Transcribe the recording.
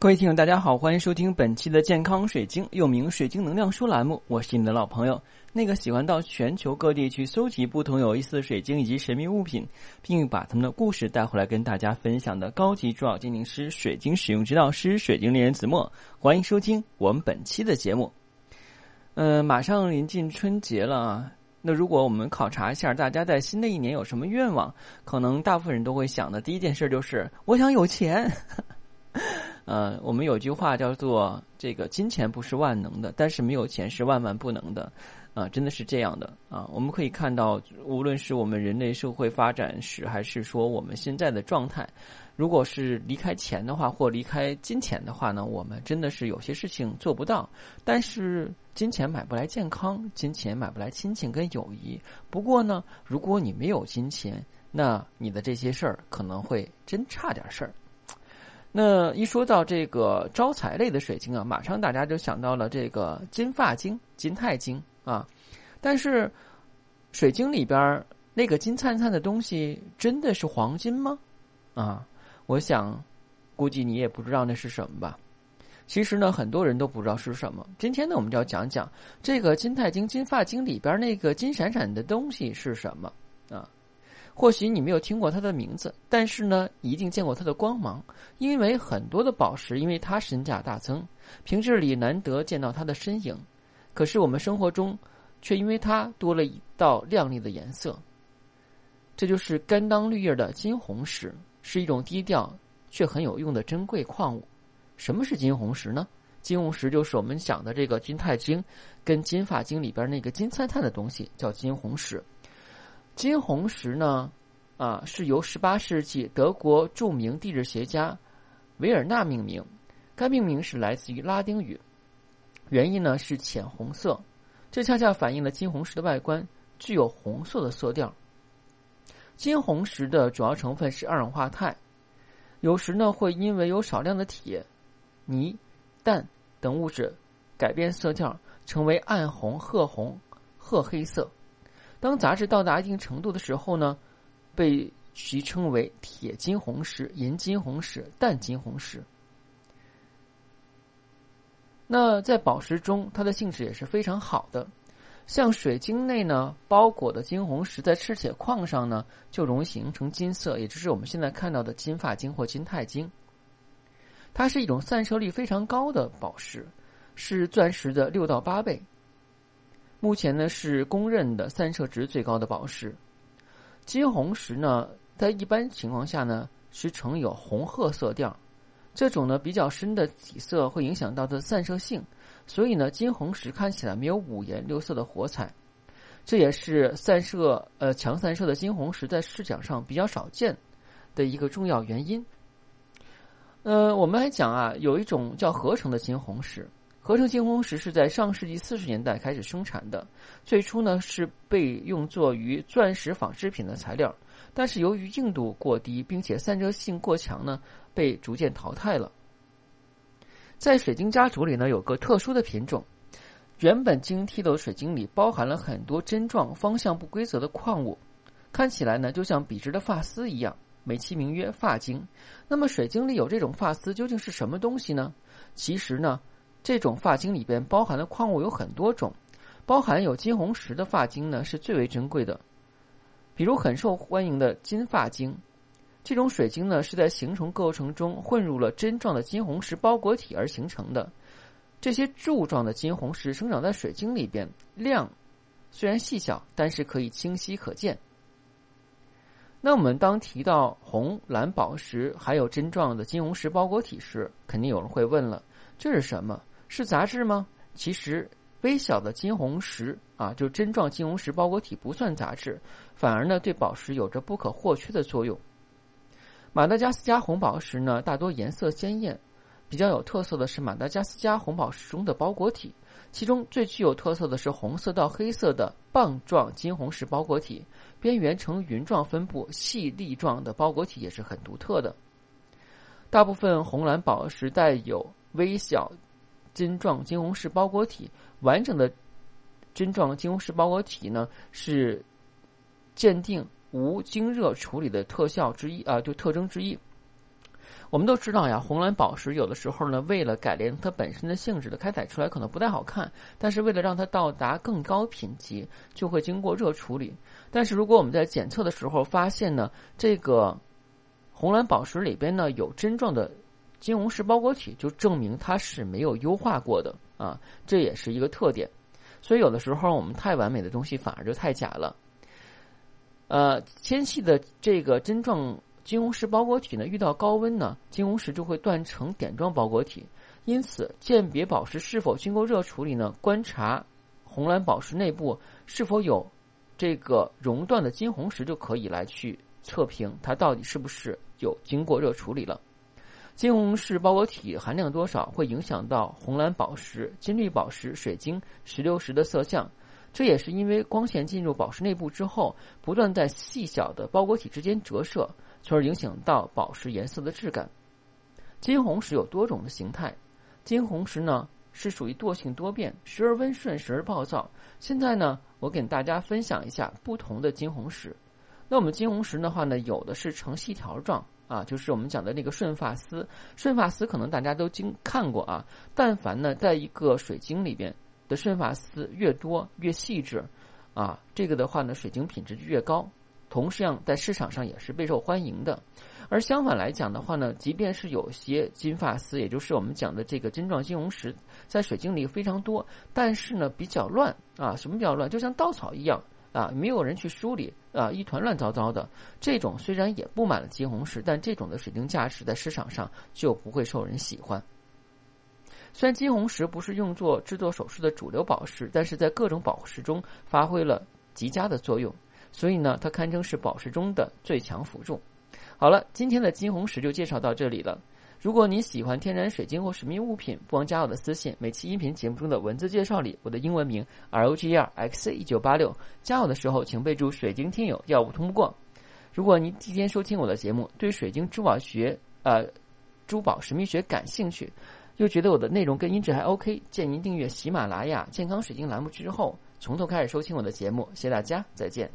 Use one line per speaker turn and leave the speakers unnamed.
各位听友，大家好，欢迎收听本期的健康水晶，又名水晶能量书栏目。我是你的老朋友，那个喜欢到全球各地去搜集不同有意思的水晶以及神秘物品，并把他们的故事带回来跟大家分享的高级珠宝鉴定师、水晶使用指导师、水晶猎人子墨。欢迎收听我们本期的节目。呃，马上临近春节了啊，那如果我们考察一下大家在新的一年有什么愿望，可能大部分人都会想的第一件事就是我想有钱。呃，我们有句话叫做“这个金钱不是万能的，但是没有钱是万万不能的”，啊，真的是这样的啊。我们可以看到，无论是我们人类社会发展史，还是说我们现在的状态，如果是离开钱的话，或离开金钱的话呢，我们真的是有些事情做不到。但是金钱买不来健康，金钱买不来亲情跟友谊。不过呢，如果你没有金钱，那你的这些事儿可能会真差点事儿。那一说到这个招财类的水晶啊，马上大家就想到了这个金发晶、金钛晶啊。但是，水晶里边那个金灿灿的东西真的是黄金吗？啊，我想，估计你也不知道那是什么吧。其实呢，很多人都不知道是什么。今天呢，我们就要讲讲这个金钛晶、金发晶里边那个金闪闪的东西是什么啊。或许你没有听过它的名字，但是呢，一定见过它的光芒。因为很多的宝石，因为它身价大增，平日里难得见到它的身影。可是我们生活中，却因为它多了一道亮丽的颜色。这就是甘当绿叶的金红石，是一种低调却很有用的珍贵矿物。什么是金红石呢？金红石就是我们讲的这个金钛晶，跟金发晶里边那个金灿灿的东西叫金红石。金红石呢，啊，是由十八世纪德国著名地质学家维尔纳命名。该命名是来自于拉丁语，原因呢是浅红色，这恰恰反映了金红石的外观具有红色的色调。金红石的主要成分是二氧化钛，有时呢会因为有少量的铁、泥、氮等物质改变色调，成为暗红、褐红、褐黑色。当杂质到达一定程度的时候呢，被其称为铁金红石、银金红石、淡金红石。那在宝石中，它的性质也是非常好的。像水晶内呢包裹的金红石，在赤铁矿上呢就容易形成金色，也就是我们现在看到的金发晶或金钛晶。它是一种散射率非常高的宝石，是钻石的六到八倍。目前呢是公认的散射值最高的宝石，金红石呢，在一般情况下呢是呈有红褐色调，这种呢比较深的底色会影响到它的散射性，所以呢金红石看起来没有五颜六色的火彩，这也是散射呃强散射的金红石在市场上比较少见的一个重要原因。呃，我们来讲啊，有一种叫合成的金红石。合成金红石是在上世纪四十年代开始生产的，最初呢是被用作于钻石纺织品的材料，但是由于硬度过低，并且散热性过强呢，被逐渐淘汰了。在水晶家族里呢，有个特殊的品种，原本晶剔透的水晶里包含了很多针状、方向不规则的矿物，看起来呢就像笔直的发丝一样，美其名曰发晶。那么水晶里有这种发丝究竟是什么东西呢？其实呢。这种发晶里边包含的矿物有很多种，包含有金红石的发晶呢是最为珍贵的，比如很受欢迎的金发晶。这种水晶呢是在形成过程中混入了针状的金红石包裹体而形成的。这些柱状的金红石生长在水晶里边，量虽然细小，但是可以清晰可见。那我们当提到红蓝宝石还有针状的金红石包裹体时，肯定有人会问了：这是什么？是杂质吗？其实，微小的金红石啊，就是针状金红石包裹体不算杂质，反而呢对宝石有着不可或缺的作用。马达加斯加红宝石呢，大多颜色鲜艳，比较有特色的是马达加斯加红宝石中的包裹体，其中最具有特色的是红色到黑色的棒状金红石包裹体，边缘呈云状分布，细粒状的包裹体也是很独特的。大部分红蓝宝石带有微小。针状金红石包裹体，完整的针状金红石包裹体呢，是鉴定无经热处理的特效之一啊，就特征之一。我们都知道呀，红蓝宝石有的时候呢，为了改良它本身的性质的开采出来可能不太好看，但是为了让它到达更高品级，就会经过热处理。但是如果我们在检测的时候发现呢，这个红蓝宝石里边呢有针状的金红石包裹体，就证明它是没有优化过的啊，这也是一个特点。所以有的时候我们太完美的东西反而就太假了。呃，纤细的这个针状。金红石包裹体呢，遇到高温呢，金红石就会断成点状包裹体。因此，鉴别宝石是否经过热处理呢？观察红蓝宝石内部是否有这个熔断的金红石，就可以来去测评它到底是不是有经过热处理了。金红石包裹体含量多少，会影响到红蓝宝石、金绿宝石、水晶、石榴石的色相。这也是因为光线进入宝石内部之后，不断在细小的包裹体之间折射。从而影响到宝石颜色的质感。金红石有多种的形态，金红石呢是属于惰性多变，时而温顺，时而暴躁。现在呢，我给大家分享一下不同的金红石。那我们金红石的话呢，有的是呈细条状啊，就是我们讲的那个顺发丝。顺发丝可能大家都经看过啊。但凡呢，在一个水晶里边的顺发丝越多越细致啊，这个的话呢，水晶品质就越高。同样在市场上也是备受欢迎的，而相反来讲的话呢，即便是有些金发丝，也就是我们讲的这个晶状金红石，在水晶里非常多，但是呢比较乱啊，什么比较乱？就像稻草一样啊，没有人去梳理啊，一团乱糟糟的。这种虽然也布满了金红石，但这种的水晶价值在市场上就不会受人喜欢。虽然金红石不是用作制作首饰的主流宝石，但是在各种宝石中发挥了极佳的作用。所以呢，它堪称是宝石中的最强辅助。好了，今天的金红石就介绍到这里了。如果你喜欢天然水晶或神秘物品，不妨加我的私信。每期音频节目中的文字介绍里，我的英文名 R O G E R X 一九八六。加我的时候，请备注“水晶听友”，要不通不过。如果您今天收听我的节目，对水晶珠宝学、呃珠宝神秘学感兴趣，又觉得我的内容跟音质还 OK，建议您订阅喜马拉雅健康水晶栏目之后，从头开始收听我的节目。谢谢大家，再见。